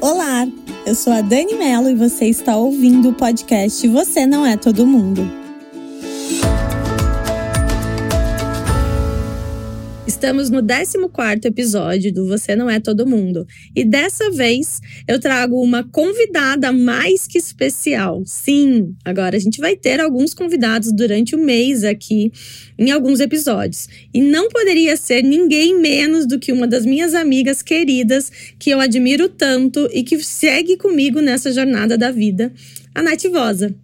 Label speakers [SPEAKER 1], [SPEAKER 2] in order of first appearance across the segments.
[SPEAKER 1] Olá, eu sou a Dani Mello e você está ouvindo o podcast Você Não É Todo Mundo. Estamos no 14 episódio do Você Não É Todo Mundo. E dessa vez eu trago uma convidada mais que especial. Sim, agora a gente vai ter alguns convidados durante o mês aqui em alguns episódios. E não poderia ser ninguém menos do que uma das minhas amigas queridas, que eu admiro tanto e que segue comigo nessa jornada da vida, a Nath Vosa.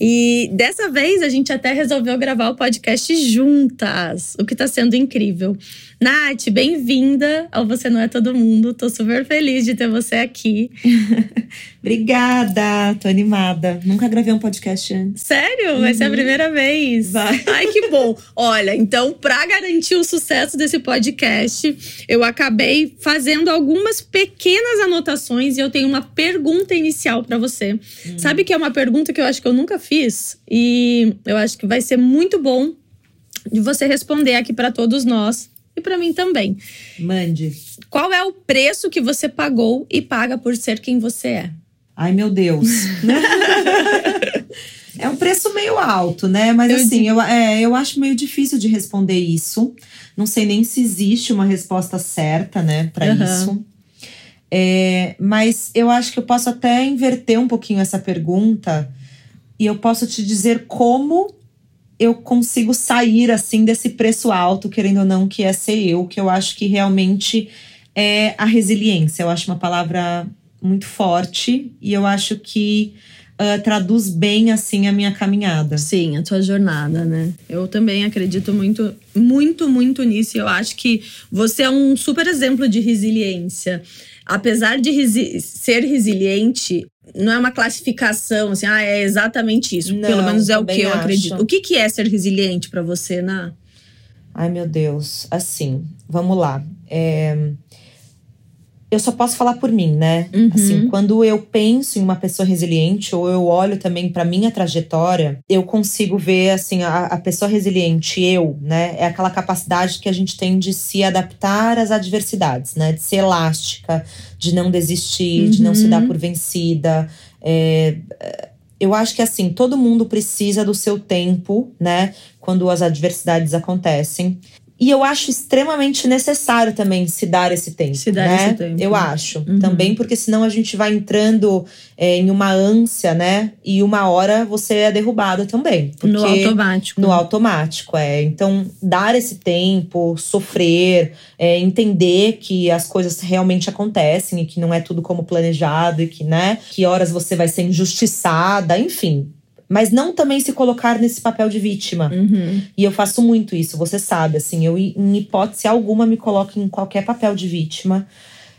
[SPEAKER 1] E dessa vez a gente até resolveu gravar o podcast juntas, o que está sendo incrível. Nath, bem-vinda ao Você Não É Todo Mundo. Tô super feliz de ter você aqui.
[SPEAKER 2] Obrigada, tô animada. Nunca gravei um podcast antes.
[SPEAKER 1] Sério? Vai uhum. ser a uhum. primeira vez.
[SPEAKER 2] Vai.
[SPEAKER 1] Ai, que bom. Olha, então, para garantir o sucesso desse podcast, eu acabei fazendo algumas pequenas anotações e eu tenho uma pergunta inicial para você. Uhum. Sabe que é uma pergunta que eu acho que eu nunca fiz e eu acho que vai ser muito bom de você responder aqui para todos nós e para mim também.
[SPEAKER 2] Mande.
[SPEAKER 1] Qual é o preço que você pagou e paga por ser quem você é?
[SPEAKER 2] Ai, meu Deus. é um preço meio alto, né? Mas eu assim, eu, é, eu acho meio difícil de responder isso. Não sei nem se existe uma resposta certa, né, para uhum. isso. É, mas eu acho que eu posso até inverter um pouquinho essa pergunta e eu posso te dizer como eu consigo sair assim desse preço alto, querendo ou não, que é ser eu, que eu acho que realmente é a resiliência. Eu acho uma palavra muito forte e eu acho que uh, traduz bem assim a minha caminhada.
[SPEAKER 1] Sim, a tua jornada, né? Eu também acredito muito, muito, muito nisso. E eu acho que você é um super exemplo de resiliência. Apesar de resi ser resiliente, não é uma classificação assim, ah, é exatamente isso. Não, Pelo menos é o que eu acho. acredito. O que, que é ser resiliente para você, Ná?
[SPEAKER 2] Ai, meu Deus. Assim, vamos lá. É eu só posso falar por mim, né? Uhum. Assim, quando eu penso em uma pessoa resiliente ou eu olho também para minha trajetória, eu consigo ver assim a, a, pessoa resiliente, eu, né? É aquela capacidade que a gente tem de se adaptar às adversidades, né? De ser elástica, de não desistir, uhum. de não se dar uhum. por vencida. É, eu acho que assim, todo mundo precisa do seu tempo, né? Quando as adversidades acontecem. E eu acho extremamente necessário também se dar esse tempo.
[SPEAKER 1] Se dar
[SPEAKER 2] né?
[SPEAKER 1] esse tempo.
[SPEAKER 2] Eu acho. Uhum. Também, porque senão a gente vai entrando é, em uma ânsia, né? E uma hora você é derrubado também.
[SPEAKER 1] no automático.
[SPEAKER 2] No automático, é. Então, dar esse tempo, sofrer, é, entender que as coisas realmente acontecem e que não é tudo como planejado e que, né? Que horas você vai ser injustiçada, enfim mas não também se colocar nesse papel de vítima.
[SPEAKER 1] Uhum.
[SPEAKER 2] E eu faço muito isso, você sabe, assim, eu em hipótese alguma me coloco em qualquer papel de vítima.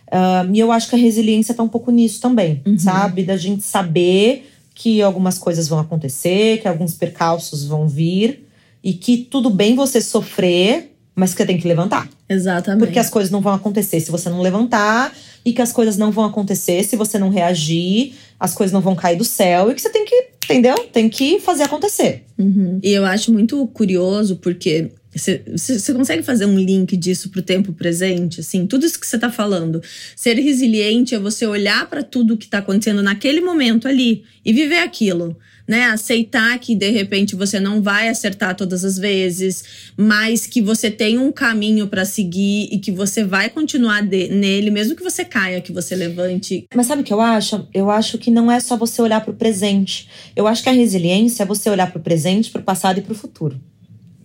[SPEAKER 2] Uh, e eu acho que a resiliência tá um pouco nisso também, uhum. sabe? Da gente saber que algumas coisas vão acontecer, que alguns percalços vão vir e que tudo bem você sofrer, mas que você tem que levantar.
[SPEAKER 1] Exatamente.
[SPEAKER 2] Porque as coisas não vão acontecer se você não levantar e que as coisas não vão acontecer se você não reagir, as coisas não vão cair do céu e que você tem que entendeu? Tem que fazer acontecer.
[SPEAKER 1] Uhum. E eu acho muito curioso porque você consegue fazer um link disso pro tempo presente? Assim, tudo isso que você tá falando. Ser resiliente é você olhar para tudo que tá acontecendo naquele momento ali e viver aquilo né? Aceitar que de repente você não vai acertar todas as vezes, mas que você tem um caminho para seguir e que você vai continuar de, nele, mesmo que você caia, que você levante.
[SPEAKER 2] Mas sabe o que eu acho? Eu acho que não é só você olhar para o presente. Eu acho que a resiliência é você olhar para o presente, para o passado e para o futuro.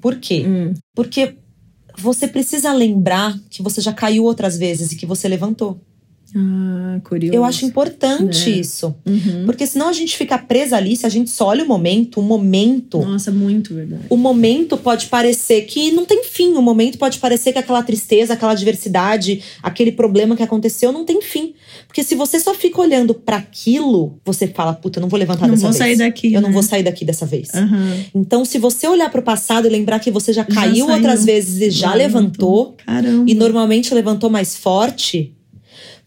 [SPEAKER 2] Por quê?
[SPEAKER 1] Hum.
[SPEAKER 2] Porque você precisa lembrar que você já caiu outras vezes e que você levantou.
[SPEAKER 1] Ah, curioso.
[SPEAKER 2] Eu acho importante é. isso.
[SPEAKER 1] Uhum.
[SPEAKER 2] Porque senão a gente fica presa ali, se a gente só olha o momento, o momento.
[SPEAKER 1] Nossa, muito verdade.
[SPEAKER 2] O momento pode parecer que não tem fim. O momento pode parecer que aquela tristeza, aquela adversidade, aquele problema que aconteceu não tem fim. Porque se você só fica olhando para aquilo, você fala, puta, eu não vou levantar
[SPEAKER 1] não
[SPEAKER 2] dessa
[SPEAKER 1] vou
[SPEAKER 2] vez.
[SPEAKER 1] Sair daqui,
[SPEAKER 2] eu
[SPEAKER 1] né?
[SPEAKER 2] não vou sair daqui dessa vez.
[SPEAKER 1] Uhum.
[SPEAKER 2] Então, se você olhar para o passado e lembrar que você já caiu já outras vezes e já, levantou,
[SPEAKER 1] Caramba.
[SPEAKER 2] e normalmente levantou mais forte,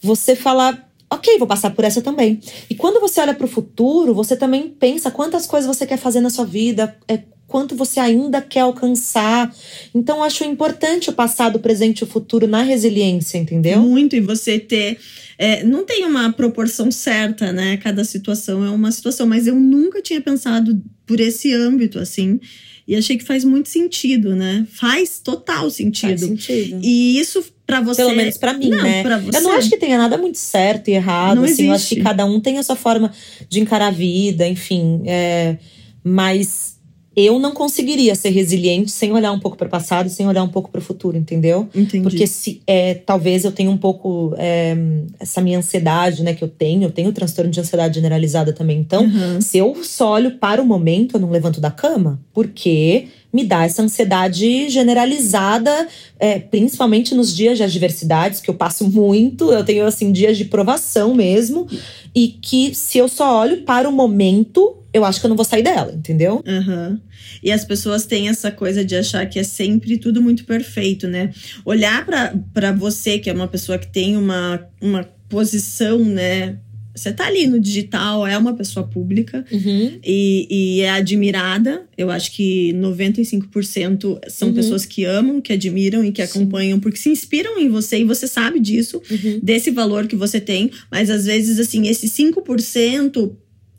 [SPEAKER 2] você falar ok, vou passar por essa também. E quando você olha para o futuro, você também pensa quantas coisas você quer fazer na sua vida, é, quanto você ainda quer alcançar. Então, acho importante o passado, o presente e o futuro na resiliência, entendeu?
[SPEAKER 1] Muito, e você ter. É, não tem uma proporção certa, né? Cada situação é uma situação, mas eu nunca tinha pensado por esse âmbito, assim. E achei que faz muito sentido, né? Faz total sentido. Faz
[SPEAKER 2] sentido.
[SPEAKER 1] E isso para você.
[SPEAKER 2] Pelo menos para mim, não, né?
[SPEAKER 1] Você.
[SPEAKER 2] Eu não acho que tenha nada muito certo e errado. Não assim, existe. Eu acho que cada um tem a sua forma de encarar a vida, enfim. É, mas eu não conseguiria ser resiliente sem olhar um pouco para o passado, sem olhar um pouco para o futuro, entendeu?
[SPEAKER 1] Entendi.
[SPEAKER 2] Porque se é, talvez eu tenha um pouco é, essa minha ansiedade, né, que eu tenho, eu tenho transtorno de ansiedade generalizada também. Então, uhum. se eu só olho para o momento, eu não levanto da cama, porque me dá essa ansiedade generalizada, é, principalmente nos dias de adversidades, que eu passo muito, eu tenho assim dias de provação mesmo, e que se eu só olho para o momento, eu acho que eu não vou sair dela, entendeu?
[SPEAKER 1] Uhum. E as pessoas têm essa coisa de achar que é sempre tudo muito perfeito, né? Olhar para você, que é uma pessoa que tem uma, uma posição, né? Você tá ali no digital, é uma pessoa pública
[SPEAKER 2] uhum.
[SPEAKER 1] e, e, é admirada. Eu acho que 95% são uhum. pessoas que amam, que admiram e que Sim. acompanham, porque se inspiram em você e você sabe disso,
[SPEAKER 2] uhum.
[SPEAKER 1] desse valor que você tem. Mas às vezes, assim, esse 5%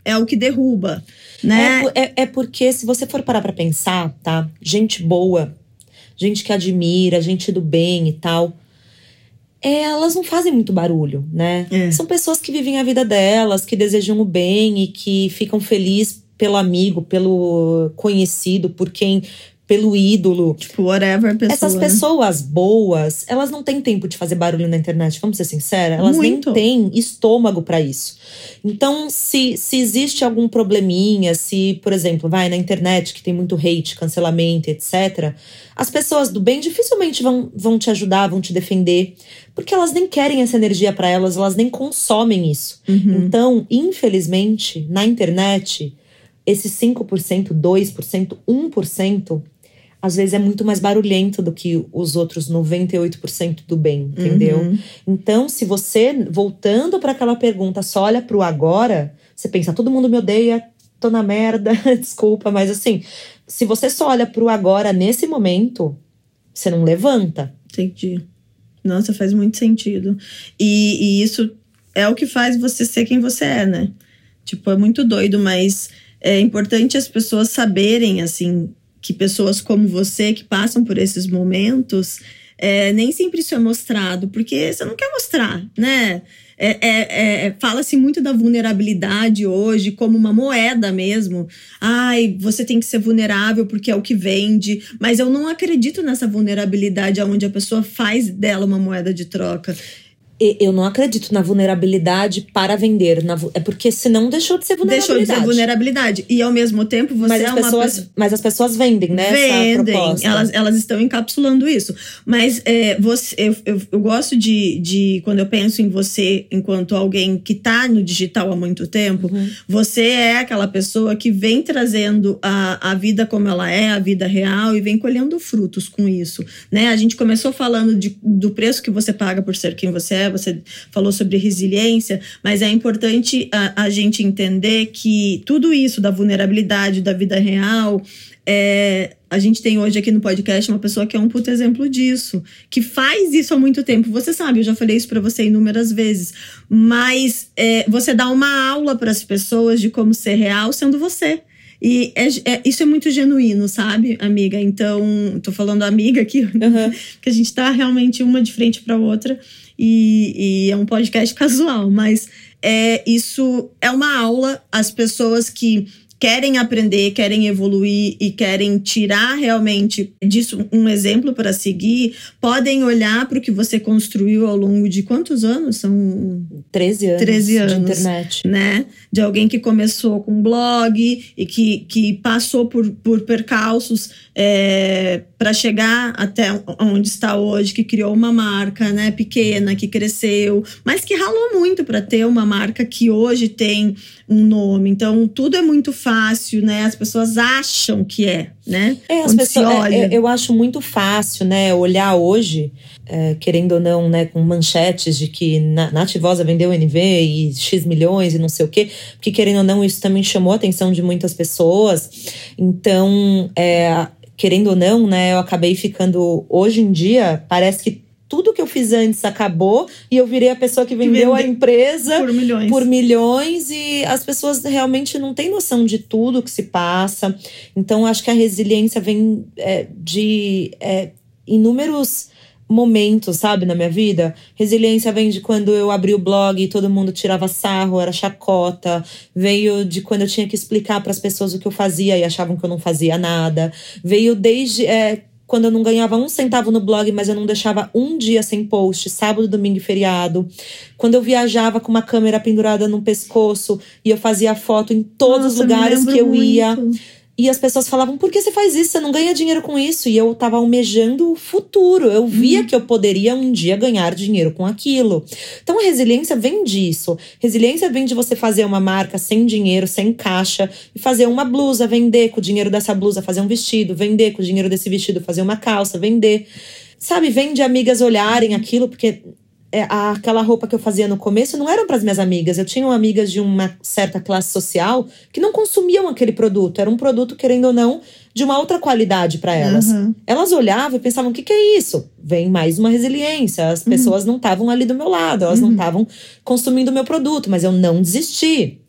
[SPEAKER 1] é o que derruba, né?
[SPEAKER 2] É, é, é porque se você for parar pra pensar, tá? Gente boa, gente que admira, gente do bem e tal elas não fazem muito barulho, né?
[SPEAKER 1] É.
[SPEAKER 2] São pessoas que vivem a vida delas, que desejam o bem e que ficam felizes pelo amigo, pelo conhecido, por quem pelo ídolo.
[SPEAKER 1] Tipo, whatever pessoa.
[SPEAKER 2] Essas né? pessoas boas, elas não têm tempo de fazer barulho na internet, vamos ser sinceras. Elas
[SPEAKER 1] Muito.
[SPEAKER 2] nem têm estômago para isso. Então, se, se existe algum probleminha, se, por exemplo, vai na internet que tem muito hate, cancelamento, etc., as pessoas do bem dificilmente vão, vão te ajudar, vão te defender, porque elas nem querem essa energia para elas, elas nem consomem isso.
[SPEAKER 1] Uhum.
[SPEAKER 2] Então, infelizmente, na internet, esses 5%, 2%, 1% às vezes é muito mais barulhento do que os outros 98% do bem, entendeu?
[SPEAKER 1] Uhum.
[SPEAKER 2] Então, se você, voltando para aquela pergunta, só olha pro agora, você pensa, todo mundo me odeia, tô na merda, desculpa, mas assim, se você só olha pro agora nesse momento, você não levanta.
[SPEAKER 1] Entendi. Nossa, faz muito sentido. E, e isso é o que faz você ser quem você é, né? Tipo, é muito doido, mas é importante as pessoas saberem, assim, que pessoas como você que passam por esses momentos é, nem sempre isso é mostrado, porque você não quer mostrar, né? É, é, é, Fala-se muito da vulnerabilidade hoje como uma moeda mesmo. Ai, você tem que ser vulnerável porque é o que vende. Mas eu não acredito nessa vulnerabilidade onde a pessoa faz dela uma moeda de troca
[SPEAKER 2] eu não acredito na vulnerabilidade para vender. Na, é porque senão deixou de ser vulnerabilidade.
[SPEAKER 1] Deixou de ser vulnerabilidade. E ao mesmo tempo você
[SPEAKER 2] mas
[SPEAKER 1] é
[SPEAKER 2] as uma pessoas, pessoa... Mas as pessoas vendem, né?
[SPEAKER 1] Vendem. Elas, elas estão encapsulando isso. Mas é, você, eu, eu, eu, gosto de, de, quando eu penso em você enquanto alguém que está no digital há muito tempo,
[SPEAKER 2] uhum.
[SPEAKER 1] você é aquela pessoa que vem trazendo a, a vida como ela é, a vida real, e vem colhendo frutos com isso. Né? A gente começou falando de, do preço que você paga por ser quem você é, você falou sobre resiliência, mas é importante a, a gente entender que tudo isso da vulnerabilidade, da vida real, é, a gente tem hoje aqui no podcast uma pessoa que é um puto exemplo disso, que faz isso há muito tempo. Você sabe, eu já falei isso para você inúmeras vezes, mas é, você dá uma aula para as pessoas de como ser real sendo você. E é, é, isso é muito genuíno, sabe, amiga? Então, tô falando amiga aqui,
[SPEAKER 2] uhum.
[SPEAKER 1] que a gente tá realmente uma de frente para outra e, e é um podcast casual, mas é isso é uma aula. As pessoas que querem aprender, querem evoluir e querem tirar realmente disso um exemplo para seguir, podem olhar para o que você construiu ao longo de quantos anos? São
[SPEAKER 2] 13 anos,
[SPEAKER 1] 13 anos
[SPEAKER 2] de internet.
[SPEAKER 1] Né? De alguém que começou com blog e que, que passou por, por percalços. É, para chegar até onde está hoje, que criou uma marca, né, pequena, que cresceu, mas que ralou muito para ter uma marca que hoje tem um nome. Então, tudo é muito fácil, né? As pessoas acham que é, né?
[SPEAKER 2] É, as pessoas, é, eu acho muito fácil, né, olhar hoje, é, querendo ou não, né, com manchetes de que Nativosa vendeu NV e X milhões e não sei o quê, porque querendo ou não, isso também chamou a atenção de muitas pessoas. Então, é, querendo ou não, né, eu acabei ficando. Hoje em dia, parece que tudo que eu fiz antes acabou e eu virei a pessoa que vendeu a empresa
[SPEAKER 1] por milhões.
[SPEAKER 2] por milhões e as pessoas realmente não têm noção de tudo que se passa. Então, acho que a resiliência vem é, de é, inúmeros momentos, sabe, na minha vida. Resiliência vem de quando eu abri o blog e todo mundo tirava sarro, era chacota. Veio de quando eu tinha que explicar para as pessoas o que eu fazia e achavam que eu não fazia nada. Veio desde é, quando eu não ganhava um centavo no blog, mas eu não deixava um dia sem post, sábado, domingo e feriado. Quando eu viajava com uma câmera pendurada no pescoço e eu fazia foto em todos Nossa, os lugares que eu muito. ia. E as pessoas falavam: por que você faz isso? Você não ganha dinheiro com isso. E eu tava almejando o futuro. Eu via uhum. que eu poderia um dia ganhar dinheiro com aquilo. Então a resiliência vem disso. Resiliência vem de você fazer uma marca sem dinheiro, sem caixa, e fazer uma blusa, vender com o dinheiro dessa blusa, fazer um vestido, vender com o dinheiro desse vestido, fazer uma calça, vender. Sabe, vem de amigas olharem aquilo, porque aquela roupa que eu fazia no começo não eram para as minhas amigas. Eu tinha amigas de uma certa classe social que não consumiam aquele produto. Era um produto, querendo ou não, de uma outra qualidade para elas. Uhum. Elas olhavam e pensavam: o que, que, é isso? Vem mais uma resiliência. As uhum. pessoas não estavam ali do meu lado, elas uhum. não estavam consumindo o meu produto, mas eu não desisti.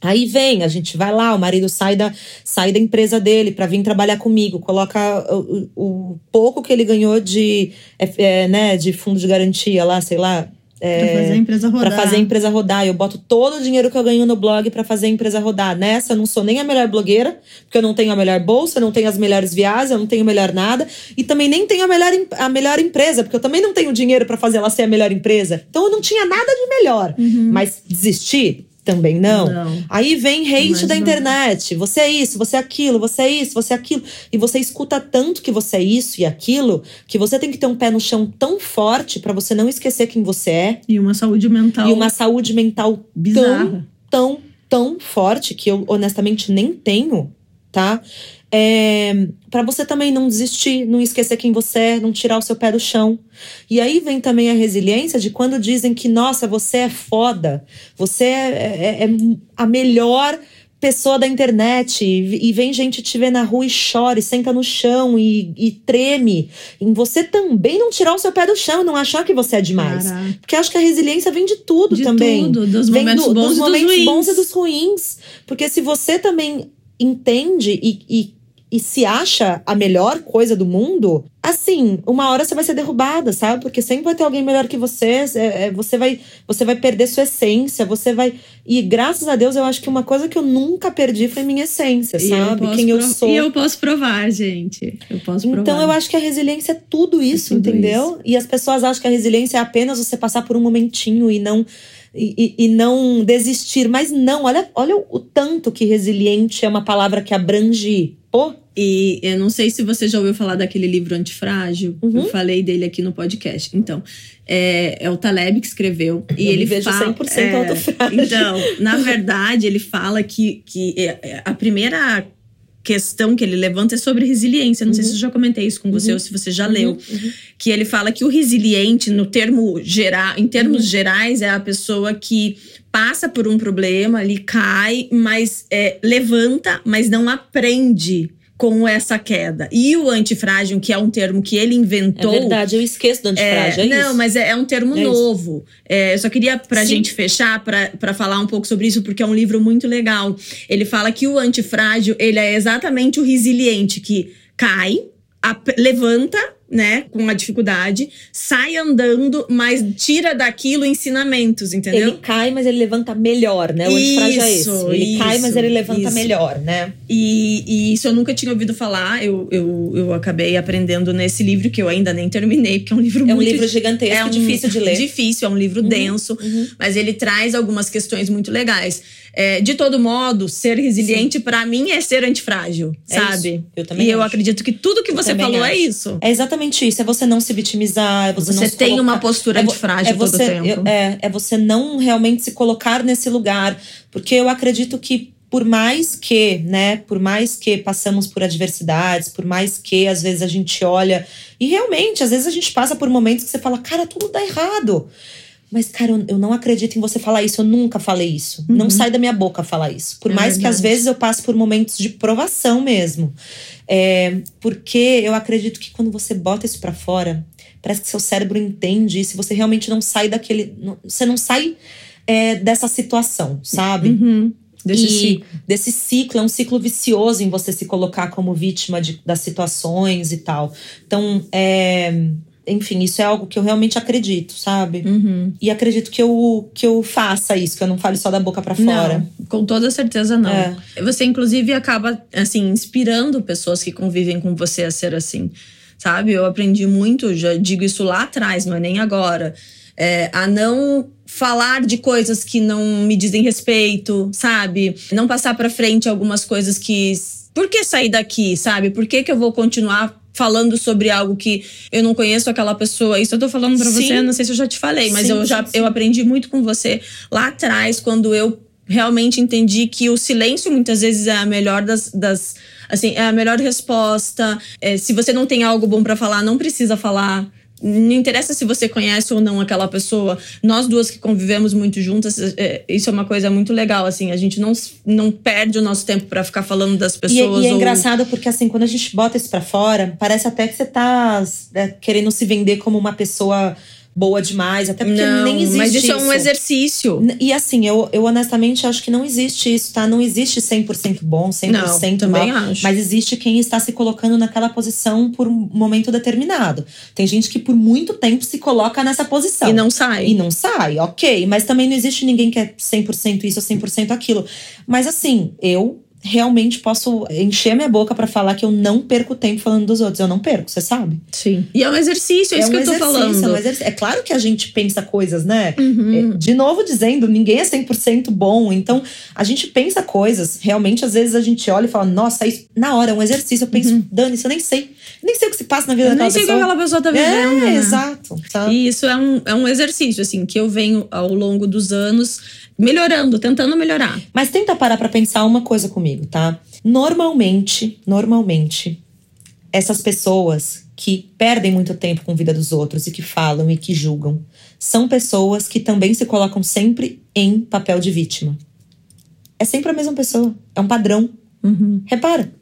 [SPEAKER 2] Aí vem, a gente vai lá, o marido sai da, sai da empresa dele para vir trabalhar comigo, coloca o, o, pouco que ele ganhou de, é, é, né, de fundo de garantia lá, sei lá.
[SPEAKER 1] É, pra fazer a empresa rodar.
[SPEAKER 2] Pra fazer a empresa rodar. Eu boto todo o dinheiro que eu ganho no blog para fazer a empresa rodar. Nessa, eu não sou nem a melhor blogueira, porque eu não tenho a melhor bolsa, eu não tenho as melhores viagens, eu não tenho o melhor nada. E também nem tenho a melhor, a melhor empresa, porque eu também não tenho dinheiro para fazer ela ser a melhor empresa. Então eu não tinha nada de melhor. Uhum. Mas desistir? Também não. não. Aí vem hate Mas da não. internet. Você é isso, você é aquilo, você é isso, você é aquilo. E você escuta tanto que você é isso e aquilo, que você tem que ter um pé no chão tão forte para você não esquecer quem você é.
[SPEAKER 1] E uma saúde mental.
[SPEAKER 2] E uma saúde mental bizarra. tão, tão, tão forte que eu honestamente nem tenho, tá? É, para você também não desistir, não esquecer quem você é, não tirar o seu pé do chão. E aí vem também a resiliência de quando dizem que, nossa, você é foda, você é, é, é a melhor pessoa da internet e, vem gente te ver na rua e chora, e senta no chão e, e treme. Em você também não tirar o seu pé do chão, não achar que você é demais. Caraca. Porque acho que a resiliência vem de tudo
[SPEAKER 1] de
[SPEAKER 2] também.
[SPEAKER 1] Tudo, dos vem momentos, do, bons, dos momentos
[SPEAKER 2] dos bons e dos ruins. Porque se você também entende e, e e se acha a melhor coisa do mundo, assim, uma hora você vai ser derrubada, sabe? Porque sempre vai ter alguém melhor que você, é, é, você, vai, você vai perder sua essência, você vai. E graças a Deus, eu acho que uma coisa que eu nunca perdi foi minha essência, e sabe? Eu Quem eu sou.
[SPEAKER 1] E eu posso provar, gente. Eu posso provar.
[SPEAKER 2] Então eu acho que a resiliência é tudo isso, é tudo entendeu? Isso. E as pessoas acham que a resiliência é apenas você passar por um momentinho e não. E, e, não desistir. Mas não, olha, olha o tanto que resiliente é uma palavra que abrange Pô.
[SPEAKER 1] E eu não sei se você já ouviu falar daquele livro Antifrágil. Uhum. Eu falei dele aqui no podcast. Então, é, é o Taleb que escreveu. E
[SPEAKER 2] eu
[SPEAKER 1] ele
[SPEAKER 2] vejo
[SPEAKER 1] fala,
[SPEAKER 2] 100% é, autofrágil.
[SPEAKER 1] Então, na verdade, ele fala que, que é, é, a primeira questão que ele levanta é sobre resiliência. Não uhum. sei se eu já comentei isso com você uhum. ou se você já uhum. leu. Uhum. Que ele fala que o resiliente, no termo geral, em termos uhum. gerais, é a pessoa que passa por um problema, ali cai, mas é, levanta, mas não aprende com essa queda. E o antifrágil, que é um termo que ele inventou.
[SPEAKER 2] É verdade, eu esqueço do antifrágil. É, é
[SPEAKER 1] não, mas é, é, um termo é novo. É, eu só queria, pra Sim. gente fechar, para falar um pouco sobre isso, porque é um livro muito legal. Ele fala que o antifrágil, ele é exatamente o resiliente, que cai, levanta né, com a dificuldade, sai andando, mas tira daquilo ensinamentos, entendeu?
[SPEAKER 2] Ele cai, mas ele levanta melhor, né? O antifrágil é esse. Ele isso, cai, mas ele levanta isso. melhor, né?
[SPEAKER 1] E, e, isso eu nunca tinha ouvido falar. Eu, eu, eu acabei aprendendo nesse livro, que eu ainda nem terminei, porque é um livro
[SPEAKER 2] é
[SPEAKER 1] muito...
[SPEAKER 2] É um livro gigantesco, é um, difícil de ler.
[SPEAKER 1] Difícil, é um livro uhum, denso. Uhum. Mas ele traz algumas questões muito legais. É, de todo modo, ser resiliente para mim é ser antifrágil, é sabe?
[SPEAKER 2] Isso. Eu também
[SPEAKER 1] E
[SPEAKER 2] acho.
[SPEAKER 1] eu acredito que tudo que eu você falou é acho. é isso.
[SPEAKER 2] É exatamente isso. É você não se vitimizar, é você,
[SPEAKER 1] você
[SPEAKER 2] não
[SPEAKER 1] tem
[SPEAKER 2] colocar...
[SPEAKER 1] uma postura
[SPEAKER 2] é
[SPEAKER 1] antifrágil
[SPEAKER 2] é você,
[SPEAKER 1] todo o tempo.
[SPEAKER 2] É, é você não realmente se colocar nesse lugar. Porque eu acredito que por mais que, né, por mais que passamos por adversidades, por mais que às vezes a gente olha e realmente, às vezes a gente passa por momentos que você fala, cara, tudo dá errado. Mas, cara, eu não acredito em você falar isso. Eu nunca falei isso. Uhum. Não sai da minha boca falar isso. Por é mais verdade. que às vezes eu passe por momentos de provação mesmo. É, porque eu acredito que quando você bota isso para fora, parece que seu cérebro entende. E se você realmente não sai daquele. Você não sai é, dessa situação, sabe?
[SPEAKER 1] Uhum.
[SPEAKER 2] Desse e ciclo. desse ciclo, é um ciclo vicioso em você se colocar como vítima de, das situações e tal. Então, é enfim, isso é algo que eu realmente acredito, sabe?
[SPEAKER 1] Uhum.
[SPEAKER 2] E acredito que eu, que eu faça isso, que eu não fale só da boca para fora.
[SPEAKER 1] Não, com toda certeza não. É. Você, inclusive, acaba, assim, inspirando pessoas que convivem com você a ser assim, sabe? Eu aprendi muito, já digo isso lá atrás, não é nem agora. É, a não falar de coisas que não me dizem respeito, sabe? Não passar para frente algumas coisas que. Por que sair daqui, sabe? Por que, que eu vou continuar falando sobre algo que eu não conheço aquela pessoa. Isso eu tô falando para você, não sei se eu já te falei, mas sim, eu já sim, eu aprendi muito com você lá atrás quando eu realmente entendi que o silêncio muitas vezes é a melhor das, das assim, é a melhor resposta. É, se você não tem algo bom para falar, não precisa falar. Não interessa se você conhece ou não aquela pessoa. Nós duas que convivemos muito juntas, é, isso é uma coisa muito legal, assim. A gente não, não perde o nosso tempo para ficar falando das pessoas.
[SPEAKER 2] E, e é
[SPEAKER 1] ou...
[SPEAKER 2] engraçado porque, assim, quando a gente bota isso pra fora, parece até que você tá é, querendo se vender como uma pessoa boa demais, até porque
[SPEAKER 1] não,
[SPEAKER 2] nem existe
[SPEAKER 1] mas isso,
[SPEAKER 2] isso,
[SPEAKER 1] é um exercício.
[SPEAKER 2] E assim, eu, eu honestamente acho que não existe isso, tá? Não existe 100% bom, 100% não, também mal,
[SPEAKER 1] acho.
[SPEAKER 2] mas existe quem está se colocando naquela posição por um momento determinado. Tem gente que por muito tempo se coloca nessa posição.
[SPEAKER 1] E não sai.
[SPEAKER 2] E não sai, ok. Mas também não existe ninguém que é 100% isso ou 100% aquilo. Mas assim, eu realmente posso encher minha boca para falar que eu não perco tempo falando dos outros. Eu não perco, você sabe?
[SPEAKER 1] Sim. E é um exercício, é, é isso um que eu tô falando.
[SPEAKER 2] É, um exercício. é claro que a gente pensa coisas, né?
[SPEAKER 1] Uhum.
[SPEAKER 2] É, de novo dizendo, ninguém é 100% bom. Então, a gente pensa coisas. Realmente, às vezes a gente olha e fala, nossa, isso, na hora, é um exercício. Eu penso, uhum. Dani, isso eu nem sei. Nem sei o que se passa na vida eu daquela pessoa.
[SPEAKER 1] Nem sei o que aquela pessoa tá vivendo.
[SPEAKER 2] É,
[SPEAKER 1] né?
[SPEAKER 2] exato.
[SPEAKER 1] Tá? E isso é um, é um exercício, assim, que eu venho ao longo dos anos melhorando, tentando melhorar.
[SPEAKER 2] Mas tenta parar para pensar uma coisa comigo, tá? Normalmente, normalmente, essas pessoas que perdem muito tempo com a vida dos outros e que falam e que julgam, são pessoas que também se colocam sempre em papel de vítima. É sempre a mesma pessoa. É um padrão.
[SPEAKER 1] Uhum.
[SPEAKER 2] Repara.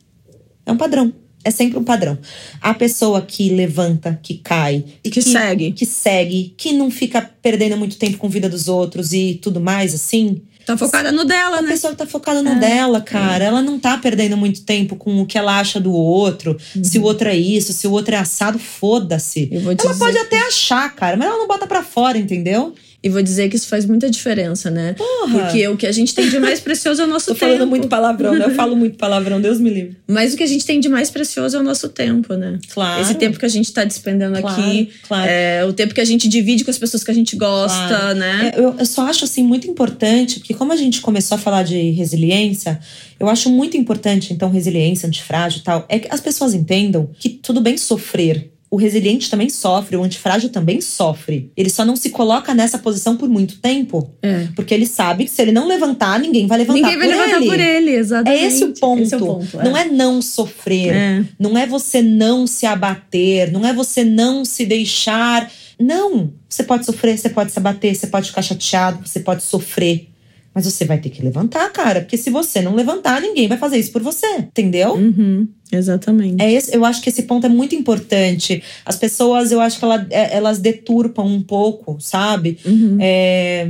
[SPEAKER 2] É um padrão. É sempre um padrão. A pessoa que levanta, que cai.
[SPEAKER 1] E que, que, segue.
[SPEAKER 2] Que segue, que não fica perdendo muito tempo com a vida dos outros e tudo mais, assim.
[SPEAKER 1] Tá focada no dela,
[SPEAKER 2] a
[SPEAKER 1] né?
[SPEAKER 2] A pessoa tá focada no é, dela, cara. É. Ela não tá perdendo muito tempo com o que ela acha do outro. Uhum. Se o outro é isso, se o outro é assado, foda-se. Ela
[SPEAKER 1] dizer...
[SPEAKER 2] pode até achar, cara, mas ela não bota pra fora, entendeu?
[SPEAKER 1] E vou dizer que isso faz muita diferença, né?
[SPEAKER 2] Porra.
[SPEAKER 1] Porque o que a gente tem de mais precioso é o nosso
[SPEAKER 2] Tô
[SPEAKER 1] tempo.
[SPEAKER 2] Tô falando muito palavrão, né? Eu falo muito palavrão, Deus me livre.
[SPEAKER 1] Mas o que a gente tem de mais precioso é o nosso tempo, né?
[SPEAKER 2] Claro.
[SPEAKER 1] Esse tempo que a gente tá despendendo
[SPEAKER 2] claro,
[SPEAKER 1] aqui.
[SPEAKER 2] Claro.
[SPEAKER 1] É, o tempo que a gente divide com as pessoas que a gente gosta,
[SPEAKER 2] claro.
[SPEAKER 1] né?
[SPEAKER 2] É, eu, eu só acho, assim, muito importante, porque como a gente começou a falar de resiliência, eu acho muito importante, então, resiliência, antifrágil e tal, é que as pessoas entendam que tudo bem sofrer o resiliente também sofre, o antifrágil também sofre. Ele só não se coloca nessa posição por muito tempo.
[SPEAKER 1] É.
[SPEAKER 2] Porque ele sabe que se ele não levantar, ninguém vai levantar
[SPEAKER 1] ninguém vai
[SPEAKER 2] por
[SPEAKER 1] levantar
[SPEAKER 2] ele.
[SPEAKER 1] por ele, exatamente.
[SPEAKER 2] É esse o ponto.
[SPEAKER 1] Esse é o ponto
[SPEAKER 2] é. Não é não sofrer.
[SPEAKER 1] É.
[SPEAKER 2] Não é você não se abater. Não é você não se deixar. Não. Você pode sofrer, você pode se abater, você pode ficar chateado, você pode sofrer. Mas você vai ter que levantar, cara. Porque se você não levantar, ninguém vai fazer isso por você. Entendeu?
[SPEAKER 1] Uhum, exatamente.
[SPEAKER 2] É esse, eu acho que esse ponto é muito importante. As pessoas, eu acho que ela, é, elas deturpam um pouco, sabe?
[SPEAKER 1] Uhum.
[SPEAKER 2] É,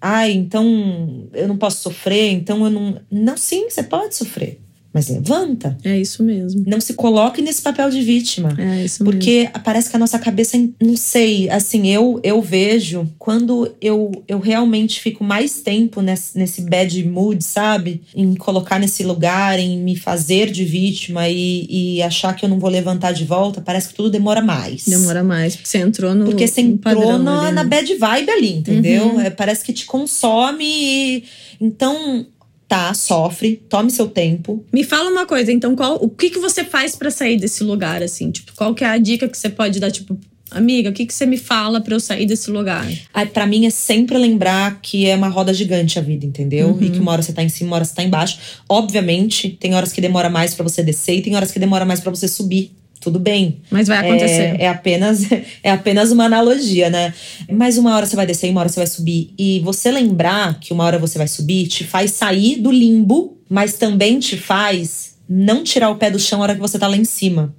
[SPEAKER 2] Ai, então eu não posso sofrer, então eu não. Não, sim, você pode sofrer. Mas levanta.
[SPEAKER 1] É isso mesmo.
[SPEAKER 2] Não se coloque nesse papel de vítima.
[SPEAKER 1] É isso
[SPEAKER 2] porque
[SPEAKER 1] mesmo.
[SPEAKER 2] parece que a nossa cabeça, não sei, assim, eu eu vejo quando eu, eu realmente fico mais tempo nesse, nesse bad mood, sabe? Em colocar nesse lugar, em me fazer de vítima e, e achar que eu não vou levantar de volta, parece que tudo demora mais.
[SPEAKER 1] Demora mais, porque você entrou no.
[SPEAKER 2] Porque você entrou na,
[SPEAKER 1] ali, né?
[SPEAKER 2] na bad vibe ali, entendeu?
[SPEAKER 1] Uhum.
[SPEAKER 2] É, parece que te consome. E, então, tá, sofre, tome seu tempo.
[SPEAKER 1] Me fala uma coisa, então, qual, o que, que você faz para sair desse lugar, assim? Tipo, qual que é a dica que você pode dar, tipo, amiga, o que, que você me fala para eu sair desse lugar?
[SPEAKER 2] Ah, para mim é sempre lembrar que é uma roda gigante a vida, entendeu?
[SPEAKER 1] Uhum.
[SPEAKER 2] E que uma hora você tá em cima, uma hora você tá embaixo. Obviamente, tem horas que demora mais para você descer e tem horas que demora mais para você subir. Tudo bem.
[SPEAKER 1] Mas vai acontecer.
[SPEAKER 2] É, é, apenas, é apenas uma analogia, né? Mas uma hora você vai descer e uma hora você vai subir. E você lembrar que uma hora você vai subir te faz sair do limbo, mas também te faz não tirar o pé do chão na hora que você tá lá em cima.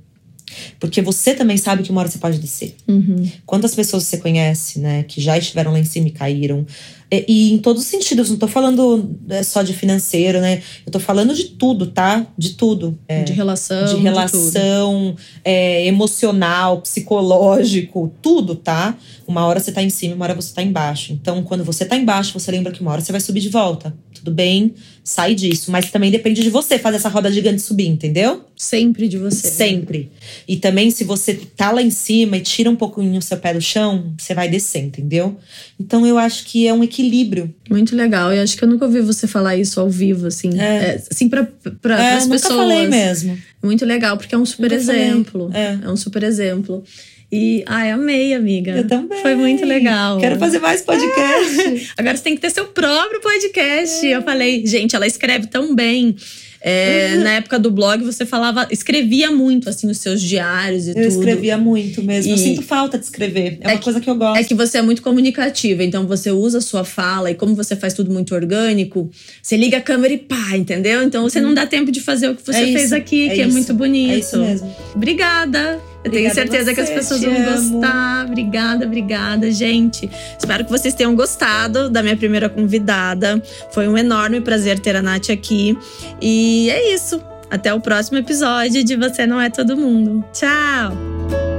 [SPEAKER 2] Porque você também sabe que uma hora você pode descer.
[SPEAKER 1] Uhum.
[SPEAKER 2] Quantas pessoas você conhece, né, que já estiveram lá em cima e caíram? E, e em todos os sentidos, não tô falando é, só de financeiro, né? Eu tô falando de tudo, tá? De tudo. É,
[SPEAKER 1] de relação.
[SPEAKER 2] De relação é, emocional, psicológico, tudo, tá? Uma hora você tá em cima, uma hora você tá embaixo. Então, quando você tá embaixo, você lembra que uma hora você vai subir de volta. Tudo bem, sai disso. Mas também depende de você fazer essa roda gigante subir, entendeu?
[SPEAKER 1] Sempre de você.
[SPEAKER 2] Sempre. E também, se você tá lá em cima e tira um pouquinho o seu pé do chão, você vai descer, entendeu? Então, eu acho que é um equilíbrio.
[SPEAKER 1] Muito legal. Eu acho que eu nunca ouvi você falar isso ao vivo, assim.
[SPEAKER 2] É.
[SPEAKER 1] É, assim, pra, pra
[SPEAKER 2] é,
[SPEAKER 1] as
[SPEAKER 2] nunca
[SPEAKER 1] pessoas.
[SPEAKER 2] falei mesmo.
[SPEAKER 1] Muito legal, porque é um super
[SPEAKER 2] Nunca
[SPEAKER 1] exemplo.
[SPEAKER 2] É.
[SPEAKER 1] é um super exemplo. E, ai, amei, amiga.
[SPEAKER 2] Eu também.
[SPEAKER 1] Foi muito legal.
[SPEAKER 2] Quero fazer mais podcast.
[SPEAKER 1] Agora você tem que ter seu próprio podcast. Eu falei, gente, ela escreve tão bem. É,
[SPEAKER 2] Uhum.
[SPEAKER 1] Na época do blog, você falava, escrevia muito, assim, os seus diários e
[SPEAKER 2] Eu
[SPEAKER 1] tudo.
[SPEAKER 2] escrevia muito mesmo. Eu
[SPEAKER 1] E-
[SPEAKER 2] sinto falta de escrever. É uma
[SPEAKER 1] É que-
[SPEAKER 2] coisa que eu gosto.
[SPEAKER 1] É que você é muito comunicativa, então você usa a sua fala e como você faz tudo muito orgânico, você liga a câmera e pá, entendeu? Então você não dá tempo de fazer o que você
[SPEAKER 2] É
[SPEAKER 1] fez aqui,
[SPEAKER 2] é
[SPEAKER 1] que é
[SPEAKER 2] isso,
[SPEAKER 1] muito bonito.
[SPEAKER 2] É isso mesmo.
[SPEAKER 1] Obrigada. Eu tenho certeza que as
[SPEAKER 2] você,
[SPEAKER 1] pessoas vão gostar. Obrigada, obrigada, gente. Espero que vocês tenham gostado da minha primeira convidada. Foi um enorme prazer ter a Nath aqui. E é isso. Até o próximo episódio de Você Não É Todo Mundo. Tchau!